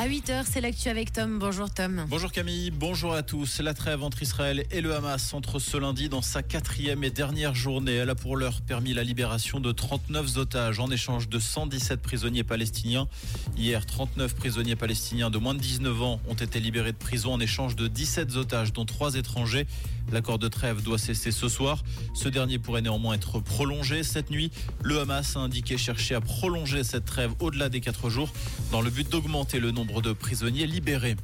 À 8h, c'est l'actu avec Tom. Bonjour Tom. Bonjour Camille, bonjour à tous. La trêve entre Israël et le Hamas entre ce lundi dans sa quatrième et dernière journée. Elle a pour l'heure permis la libération de 39 otages en échange de 117 prisonniers palestiniens. Hier, 39 prisonniers palestiniens de moins de 19 ans ont été libérés de prison en échange de 17 otages, dont 3 étrangers. L'accord de trêve doit cesser ce soir. Ce dernier pourrait néanmoins être prolongé cette nuit. Le Hamas a indiqué chercher à prolonger cette trêve au-delà des 4 jours dans le but d'augmenter le nombre de prisonniers libérés.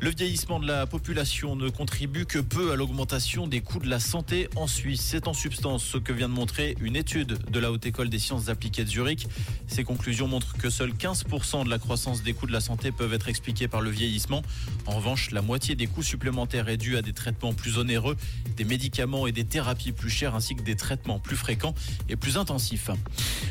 Le vieillissement de la population ne contribue que peu à l'augmentation des coûts de la santé en Suisse. C'est en substance ce que vient de montrer une étude de la Haute École des sciences appliquées de Zurich. Ces conclusions montrent que seuls 15% de la croissance des coûts de la santé peuvent être expliqués par le vieillissement. En revanche, la moitié des coûts supplémentaires est due à des traitements plus onéreux, des médicaments et des thérapies plus chères ainsi que des traitements plus fréquents et plus intensifs.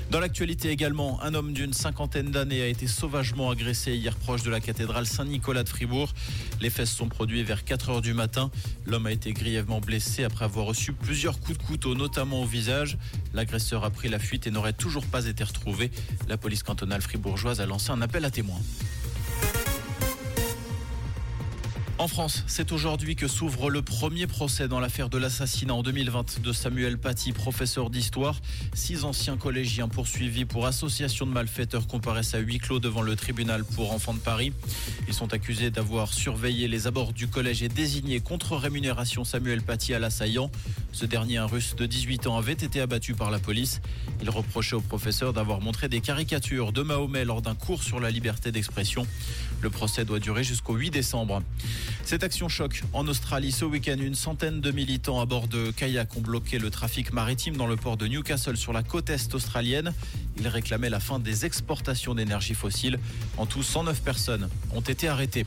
Dans l'actualité également, un homme d'une cinquantaine d'années a été sauvagement agressé hier proche de la cathédrale Saint-Nicolas de Fribourg. Les faits sont produits vers 4 heures du matin. L'homme a été grièvement blessé après avoir reçu plusieurs coups de couteau, notamment au visage. L'agresseur a pris la fuite et n'aurait toujours pas été retrouvé. La police cantonale fribourgeoise a lancé un appel à témoins. En France, c'est aujourd'hui que s'ouvre le premier procès dans l'affaire de l'assassinat en 2020 de Samuel Paty, professeur d'histoire. Six anciens collégiens poursuivis pour association de malfaiteurs comparaissent à huis clos devant le tribunal pour enfants de Paris. Ils sont accusés d'avoir surveillé les abords du collège et désigné contre rémunération Samuel Paty à l'assaillant. Ce dernier, un russe de 18 ans, avait été abattu par la police. Il reprochait au professeur d'avoir montré des caricatures de Mahomet lors d'un cours sur la liberté d'expression. Le procès doit durer jusqu'au 8 décembre. Cette action choque en Australie ce week-end. Une centaine de militants à bord de kayak ont bloqué le trafic maritime dans le port de Newcastle sur la côte est australienne. Ils réclamaient la fin des exportations d'énergie fossile. En tout, 109 personnes ont été arrêtées.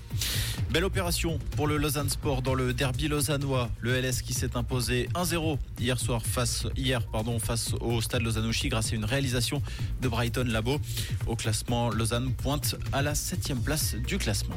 Belle opération pour le Lausanne Sport dans le derby lausannois. Le LS qui s'est imposé 1-0 hier soir face, hier, pardon, face au stade Lausanne-Ouchy grâce à une réalisation de Brighton Labo. Au classement, Lausanne pointe à la septième place du classement.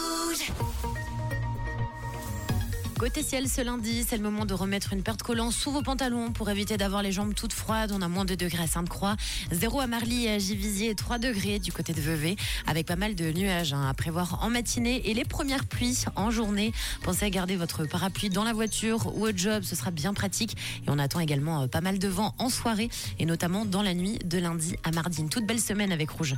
Côté ciel ce lundi, c'est le moment de remettre une paire de collants sous vos pantalons pour éviter d'avoir les jambes toutes froides. On a moins de degrés à Sainte-Croix, 0 à Marly et à Givisier, 3 degrés du côté de Vevey, avec pas mal de nuages hein, à prévoir en matinée et les premières pluies en journée. Pensez à garder votre parapluie dans la voiture ou au job, ce sera bien pratique. Et on attend également euh, pas mal de vent en soirée et notamment dans la nuit de lundi à mardi. Une toute belle semaine avec Rouge.